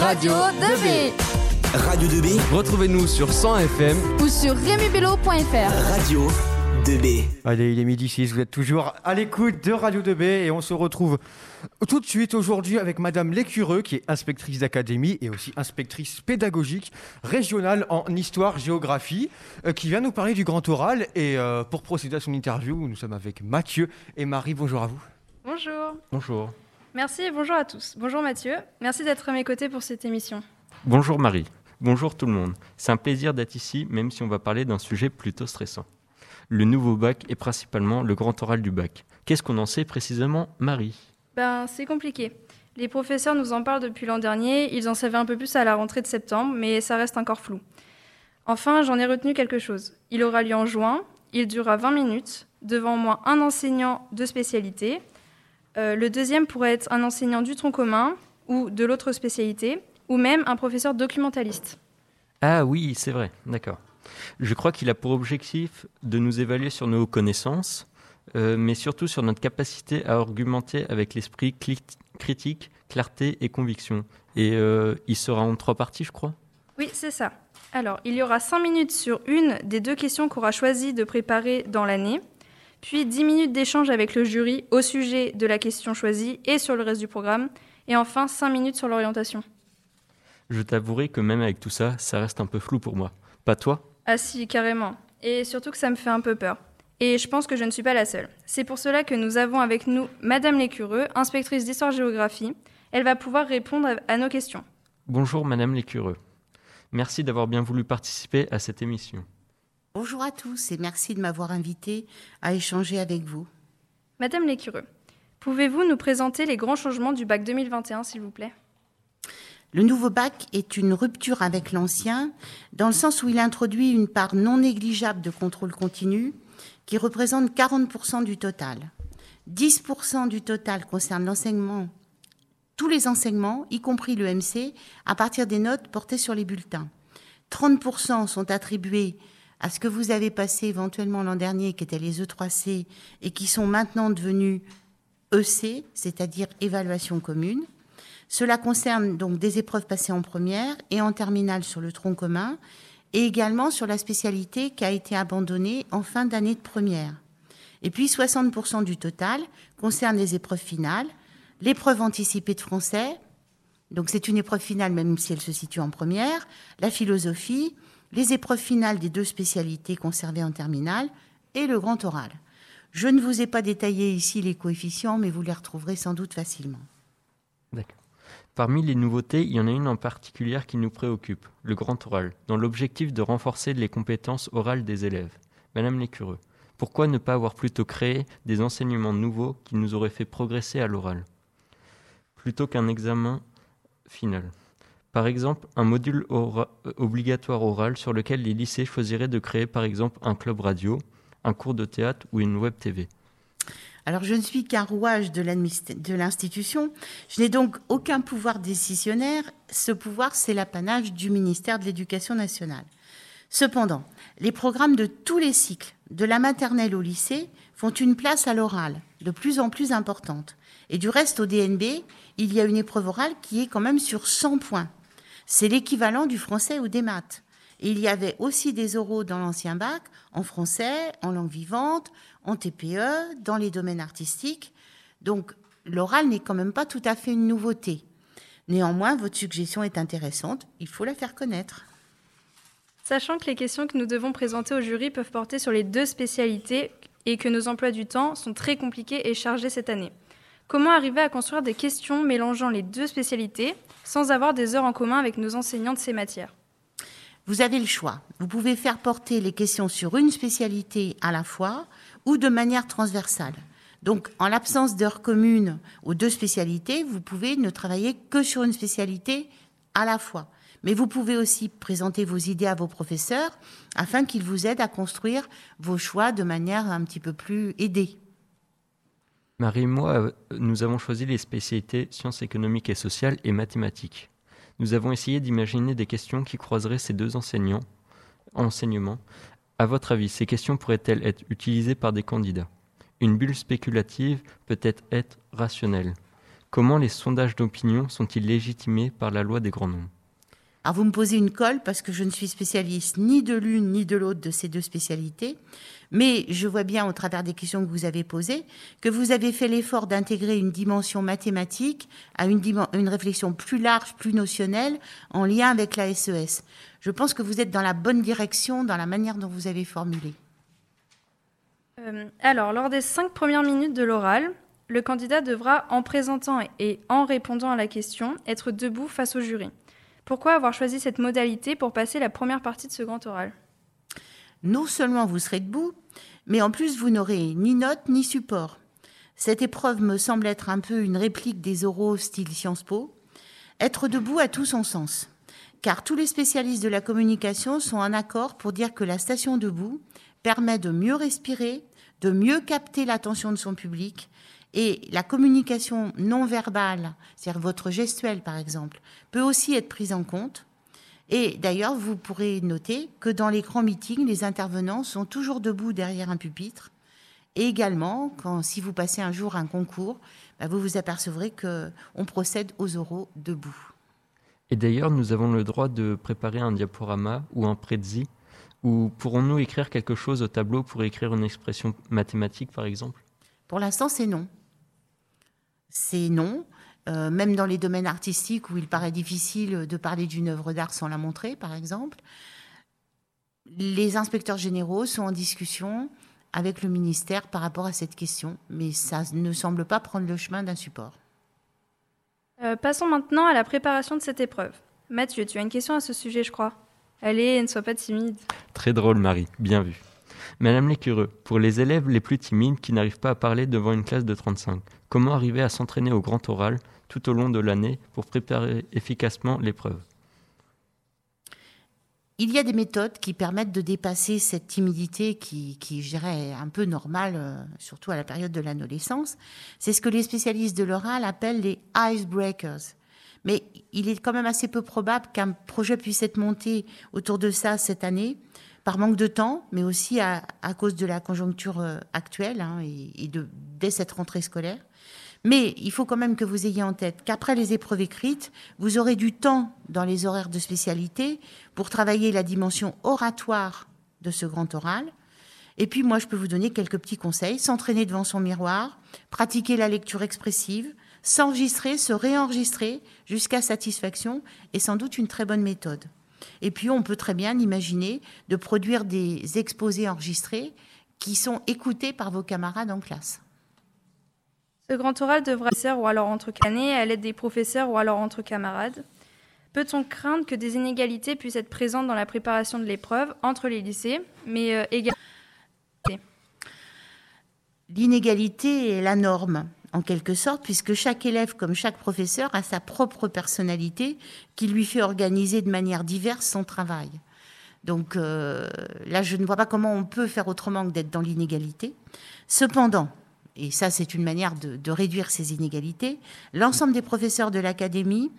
Radio 2B. Radio 2B. Retrouvez-nous sur 100 FM ou sur remibello.fr. Radio 2B. Allez, il est midi 6, vous êtes toujours à l'écoute de Radio 2B et on se retrouve tout de suite aujourd'hui avec Madame Lécureux qui est inspectrice d'académie et aussi inspectrice pédagogique régionale en histoire-géographie euh, qui vient nous parler du grand oral et euh, pour procéder à son interview, nous sommes avec Mathieu et Marie. Bonjour à vous. Bonjour. Bonjour. Merci et bonjour à tous. Bonjour Mathieu. Merci d'être à mes côtés pour cette émission. Bonjour Marie. Bonjour tout le monde. C'est un plaisir d'être ici, même si on va parler d'un sujet plutôt stressant. Le nouveau bac est principalement le grand oral du bac. Qu'est-ce qu'on en sait précisément, Marie? Ben, c'est compliqué. Les professeurs nous en parlent depuis l'an dernier, ils en savaient un peu plus à la rentrée de septembre, mais ça reste encore flou. Enfin, j'en ai retenu quelque chose. Il aura lieu en juin, il durera 20 minutes, devant moi un enseignant de spécialité. Euh, le deuxième pourrait être un enseignant du tronc commun ou de l'autre spécialité, ou même un professeur documentaliste. Ah oui, c'est vrai, d'accord. Je crois qu'il a pour objectif de nous évaluer sur nos connaissances, euh, mais surtout sur notre capacité à argumenter avec l'esprit critique, clarté et conviction. Et euh, il sera en trois parties, je crois? Oui, c'est ça. Alors, il y aura cinq minutes sur une des deux questions qu'aura choisi de préparer dans l'année, puis dix minutes d'échange avec le jury au sujet de la question choisie et sur le reste du programme, et enfin cinq minutes sur l'orientation. Je t'avouerai que même avec tout ça, ça reste un peu flou pour moi. Pas toi? Ah si, carrément. Et surtout que ça me fait un peu peur. Et je pense que je ne suis pas la seule. C'est pour cela que nous avons avec nous Madame Lécureux, inspectrice d'histoire-géographie. Elle va pouvoir répondre à nos questions. Bonjour Madame Lécureux. Merci d'avoir bien voulu participer à cette émission. Bonjour à tous et merci de m'avoir invité à échanger avec vous. Madame Lécureux, pouvez-vous nous présenter les grands changements du bac 2021, s'il vous plaît? Le nouveau bac est une rupture avec l'ancien, dans le sens où il introduit une part non négligeable de contrôle continu, qui représente 40% du total. 10% du total concerne l'enseignement, tous les enseignements, y compris le MC, à partir des notes portées sur les bulletins. 30% sont attribués à ce que vous avez passé éventuellement l'an dernier, qui étaient les E3C, et qui sont maintenant devenus EC, c'est-à-dire évaluation commune. Cela concerne donc des épreuves passées en première et en terminale sur le tronc commun et également sur la spécialité qui a été abandonnée en fin d'année de première. Et puis 60% du total concerne les épreuves finales, l'épreuve anticipée de français, donc c'est une épreuve finale même si elle se situe en première, la philosophie, les épreuves finales des deux spécialités conservées en terminale et le grand oral. Je ne vous ai pas détaillé ici les coefficients, mais vous les retrouverez sans doute facilement. Parmi les nouveautés, il y en a une en particulier qui nous préoccupe, le grand oral, dans l'objectif de renforcer les compétences orales des élèves. Madame Lécureux, pourquoi ne pas avoir plutôt créé des enseignements nouveaux qui nous auraient fait progresser à l'oral, plutôt qu'un examen final? Par exemple, un module obligatoire oral sur lequel les lycées choisiraient de créer par exemple un club radio, un cours de théâtre ou une web TV. Alors je ne suis qu'un rouage de l'institution, je n'ai donc aucun pouvoir décisionnaire, ce pouvoir c'est l'apanage du ministère de l'Éducation nationale. Cependant, les programmes de tous les cycles, de la maternelle au lycée, font une place à l'oral, de plus en plus importante. Et du reste, au DNB, il y a une épreuve orale qui est quand même sur 100 points. C'est l'équivalent du français ou des maths. Et il y avait aussi des oraux dans l'ancien bac, en français, en langue vivante, en TPE, dans les domaines artistiques. Donc l'oral n'est quand même pas tout à fait une nouveauté. Néanmoins, votre suggestion est intéressante, il faut la faire connaître. Sachant que les questions que nous devons présenter au jury peuvent porter sur les deux spécialités et que nos emplois du temps sont très compliqués et chargés cette année. Comment arriver à construire des questions mélangeant les deux spécialités? Sans avoir des heures en commun avec nos enseignants de ces matières Vous avez le choix. Vous pouvez faire porter les questions sur une spécialité à la fois ou de manière transversale. Donc, en l'absence d'heures communes aux deux spécialités, vous pouvez ne travailler que sur une spécialité à la fois. Mais vous pouvez aussi présenter vos idées à vos professeurs afin qu'ils vous aident à construire vos choix de manière un petit peu plus aidée. Marie et moi, nous avons choisi les spécialités sciences économiques et sociales et mathématiques. Nous avons essayé d'imaginer des questions qui croiseraient ces deux enseignants, enseignements à votre avis, ces questions pourraient-elles être utilisées par des candidats? Une bulle spéculative peut-être être rationnelle. Comment les sondages d'opinion sont-ils légitimés par la loi des grands nombres? Alors vous me posez une colle parce que je ne suis spécialiste ni de l'une ni de l'autre de ces deux spécialités, mais je vois bien au travers des questions que vous avez posées que vous avez fait l'effort d'intégrer une dimension mathématique à une, réflexion plus large, plus notionnelle, en lien avec la SES. Je pense que vous êtes dans la bonne direction dans la manière dont vous avez formulé. Euh, alors, lors des cinq premières minutes de l'oral, le candidat devra, en présentant et en répondant à la question, être debout face au jury. Pourquoi avoir choisi cette modalité pour passer la première partie de ce grand oral? Non seulement vous serez debout, mais en plus vous n'aurez ni notes ni support. Cette épreuve me semble être un peu une réplique des oraux style Sciences Po. Être debout a tout son sens, car tous les spécialistes de la communication sont en accord pour dire que la station debout permet de mieux respirer, de mieux capter l'attention de son public et la communication non verbale, c'est-à-dire votre gestuelle par exemple, peut aussi être prise en compte. Et d'ailleurs, vous pourrez noter que dans les grands meetings, les intervenants sont toujours debout derrière un pupitre. Et également, quand, si vous passez un jour un concours, bah, vous vous apercevrez qu'on procède aux oraux debout. Et d'ailleurs, nous avons le droit de préparer un diaporama ou un prédzi ou pourrons-nous écrire quelque chose au tableau pour écrire une expression mathématique, par exemple? Pour l'instant, c'est non. C'est non. Euh, même dans les domaines artistiques où il paraît difficile de parler d'une œuvre d'art sans la montrer, par exemple, les inspecteurs généraux sont en discussion avec le ministère par rapport à cette question, mais ça ne semble pas prendre le chemin d'un support. Euh, passons maintenant à la préparation de cette épreuve. Mathieu, tu as une question à ce sujet, je crois. Allez, ne sois pas timide. Très drôle, Marie, bien vu. Madame Lécureux, pour les élèves les plus timides qui n'arrivent pas à parler devant une classe de 35, comment arriver à s'entraîner au grand oral tout au long de l'année pour préparer efficacement l'épreuve? Il y a des méthodes qui permettent de dépasser cette timidité qui, qui je dirais, est un peu normale, euh, surtout à la période de l'adolescence. C'est ce que les spécialistes de l'oral appellent les icebreakers. Mais il est quand même assez peu probable qu'un projet puisse être monté autour de ça cette année, par manque de temps, mais aussi à, cause de la conjoncture euh, actuelle hein, et, dès cette rentrée scolaire. Mais il faut quand même que vous ayez en tête qu'après les épreuves écrites, vous aurez du temps dans les horaires de spécialité pour travailler la dimension oratoire de ce grand oral. Et puis moi, je peux vous donner quelques petits conseils. S'entraîner devant son miroir, pratiquer la lecture expressive, s'enregistrer, se réenregistrer jusqu'à satisfaction est sans doute une très bonne méthode. Et puis on peut très bien imaginer de produire des exposés enregistrés qui sont écoutés par vos camarades en classe. Ce grand oral devra être ou alors entre années à l'aide des professeurs ou alors entre camarades. Peut-on craindre que des inégalités puissent être présentes dans la préparation de l'épreuve entre les lycées, mais euh, également L'inégalité est la norme en quelque sorte, puisque chaque élève, comme chaque professeur, a sa propre personnalité qui lui fait organiser de manière diverse son travail. Donc euh, là, je ne vois pas comment on peut faire autrement que d'être dans l'inégalité. Cependant, et ça c'est une manière de, réduire ces inégalités, l'ensemble des professeurs de l'académie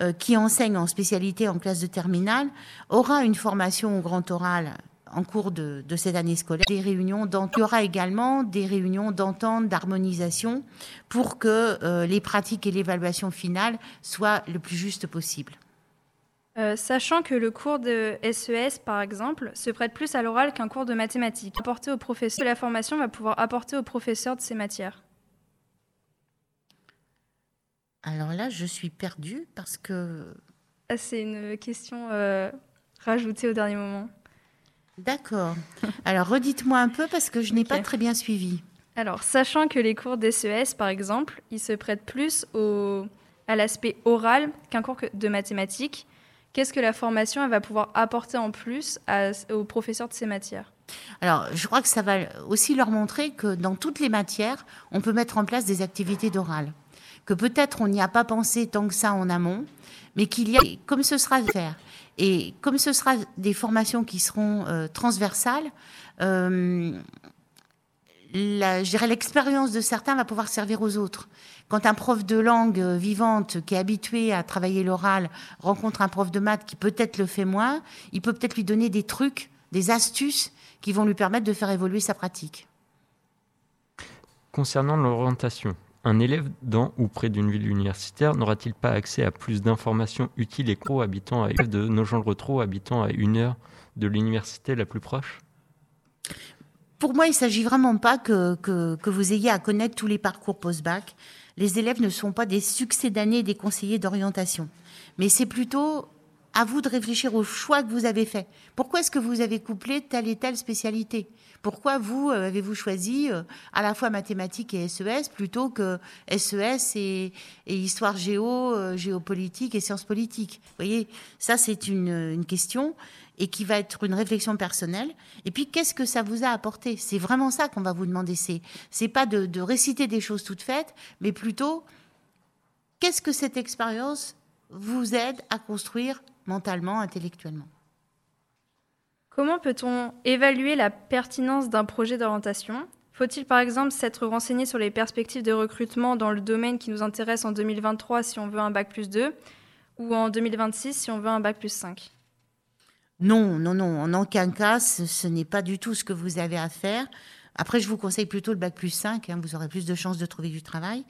euh, qui enseignent en spécialité en classe de terminale aura une formation au grand oral en cours de, cette année scolaire des réunions il y aura également des réunions d'entente, d'harmonisation pour que euh, les pratiques et l'évaluation finale soient le plus juste possible. Euh, sachant que le cours de SES, e par exemple, se prête plus à l'oral qu'un cours de mathématiques, apporter au professeur, la formation va pouvoir apporter aux professeurs de ces matières. Alors là, je suis perdue parce que... C'est une question euh, rajoutée au dernier moment. D'accord. Alors, redites-moi un peu parce que je n'ai pas très bien suivi. Alors, sachant que les cours d'SES, par exemple, ils se prêtent plus au, à l'aspect oral qu'un cours de mathématiques, qu'est-ce que la formation va pouvoir apporter en plus aux professeurs de ces matières? Alors, je crois que ça va aussi leur montrer que dans toutes les matières, on peut mettre en place des activités d'oral. Que peut-être on n'y a pas pensé tant que ça en amont, mais qu'il y a, comme ce sera à faire, et comme ce sera des formations qui seront euh, transversales, euh, l'expérience de certains va pouvoir servir aux autres. Quand un prof de langue vivante qui est habitué à travailler l'oral rencontre un prof de maths qui peut-être le fait moins, il peut peut-être lui donner des trucs, des astuces qui vont lui permettre de faire évoluer sa pratique. Concernant l'orientation, Un élève dans ou près d'une ville universitaire n'aura-t-il pas accès à plus d'informations utiles et pro habitant à de habitant à une heure de l'université la plus proche? Pour moi, il s'agit vraiment pas que, que, que vous ayez à connaître tous les parcours post-bac. Les élèves ne sont pas des succès d'année des conseillers d'orientation. Mais c'est plutôt à vous de réfléchir au choix que vous avez fait. Pourquoi est-ce que vous avez couplé telle et telle spécialité? Pourquoi vous euh, avez-vous choisi euh, à la fois mathématiques et SES plutôt que SES et, et histoire géo, euh, géopolitique et sciences politiques? Vous voyez, ça c'est une, une question et qui va être une réflexion personnelle. Et puis, qu'est-ce que ça vous a apporté? C'est vraiment ça qu'on va vous demander. C'est, c'est pas de, de réciter des choses toutes faites, mais plutôt, qu'est-ce que cette expérience vous aide à construire mentalement, intellectuellement. Comment peut-on évaluer la pertinence d'un projet d'orientation Faut-il par exemple s'être renseigné sur les perspectives de recrutement dans le domaine qui nous intéresse en 2023 si on veut un bac plus 2 ou en 2026 si on veut un bac plus 5 Non, non, non, en aucun cas, ce, ce n'est pas du tout ce que vous avez à faire. Après, je vous conseille plutôt le bac plus 5, hein, vous aurez plus de chances de trouver du travail.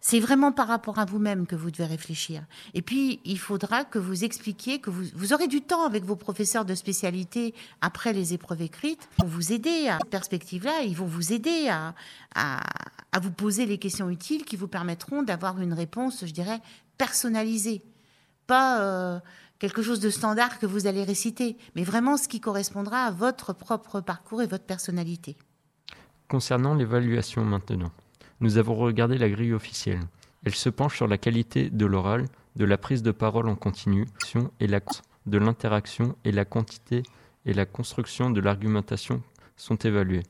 C'est vraiment par rapport à vous-même que vous devez réfléchir. Et puis, il faudra que vous expliquiez que vous, aurez du temps avec vos professeurs de spécialité après les épreuves écrites pour vous aider à cette perspective-là. Ils vont vous aider à vous poser les questions utiles qui vous permettront d'avoir une réponse, je dirais, personnalisée. Pas euh, quelque chose de standard que vous allez réciter, mais vraiment ce qui correspondra à votre propre parcours et votre personnalité. Concernant l'évaluation maintenant, nous avons regardé la grille officielle. Elle se penche sur la qualité de l'oral, de la prise de parole en continu, et la de l'interaction et la quantité et la construction de l'argumentation sont évaluées.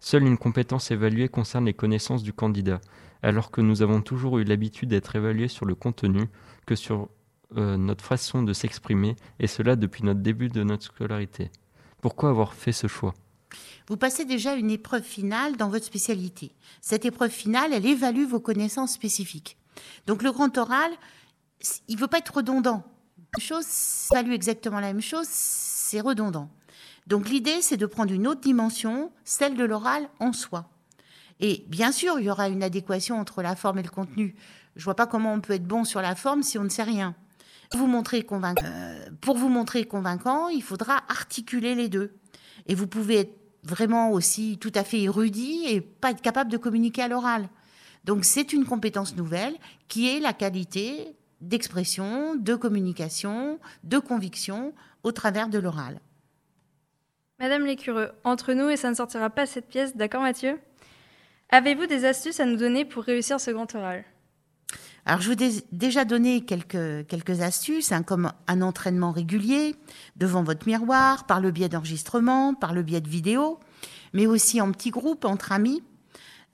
Seule une compétence évaluée concerne les connaissances du candidat, alors que nous avons toujours eu l'habitude d'être évalués sur le contenu que sur euh, notre façon de s'exprimer, et cela depuis notre début de notre scolarité. Pourquoi avoir fait ce choix? Vous passez déjà une épreuve finale dans votre spécialité. Cette épreuve finale, elle évalue vos connaissances spécifiques. Donc le grand oral, il ne veut pas être redondant. Une chose, évalue exactement la même chose, c'est redondant. Donc l'idée, c'est de prendre une autre dimension, celle de l'oral en soi. Et bien sûr, il y aura une adéquation entre la forme et le contenu. Je vois pas comment on peut être bon sur la forme si on ne sait rien. Pour vous montrer convaincant, euh, pour vous montrer convaincant, il faudra articuler les deux. Et vous pouvez être vraiment aussi tout à fait érudit et pas être capable de communiquer à l'oral. Donc c'est une compétence nouvelle qui est la qualité d'expression, de communication, de conviction au travers de l'oral. Madame Lécureux, entre nous et ça ne sortira pas cette pièce, d'accord Mathieu? Avez-vous des astuces à nous donner pour réussir ce grand oral? Alors, je vous ai déjà donné quelques, quelques astuces, hein, comme un entraînement régulier devant votre miroir, par le biais d'enregistrement, par le biais de vidéos, mais aussi en petits groupes, entre amis.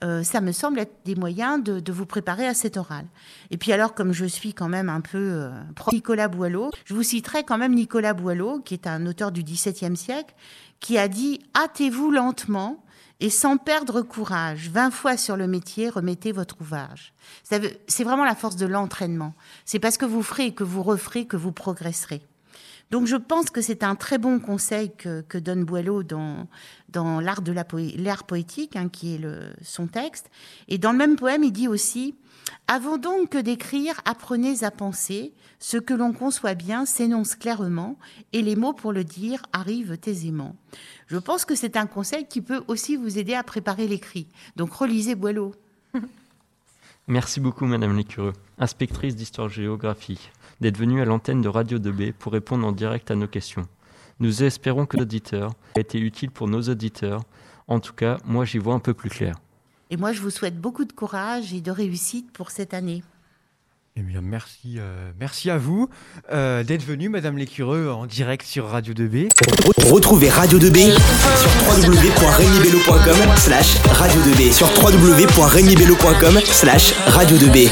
Euh, ça me semble être des moyens de, de, vous préparer à cet oral. Et puis alors, comme je suis quand même un peu euh, pro Nicolas Boileau, je vous citerai quand même Nicolas Boileau, qui est un auteur du XVIIe siècle, qui a dit « hâtez-vous lentement » et sans perdre courage, vingt fois sur le métier, remettez votre ouvrage. C'est vraiment la force de l'entraînement. C'est parce que vous ferez et que vous referez que vous progresserez. Donc je pense que c'est un très bon conseil que, donne Boileau dans, dans l'art de la l'art poétique, hein, qui est son texte. Et dans le même poème, il dit aussi Avant donc que d'écrire, apprenez à penser. Ce que l'on conçoit bien s'énonce clairement, et les mots pour le dire arrivent aisément. Je pense que c'est un conseil qui peut aussi vous aider à préparer l'écrit. Donc relisez Boileau. Merci beaucoup, Madame Lécureux, inspectrice d'histoire-géographie, d'être venue à l'antenne de Radio 2B pour répondre en direct à nos questions. Nous espérons que l'auditeur a été utile pour nos auditeurs. En tout cas, moi, j'y vois un peu plus clair. Et moi, je vous souhaite beaucoup de courage et de réussite pour cette année. Eh bien, merci, euh, merci à vous euh, d'être venu, Madame Lécureux, en direct sur Radio 2B. Retrouvez Radio 2B sur www.regnibello.com slash radio 2B sur www.regnibello.com slash radio 2B.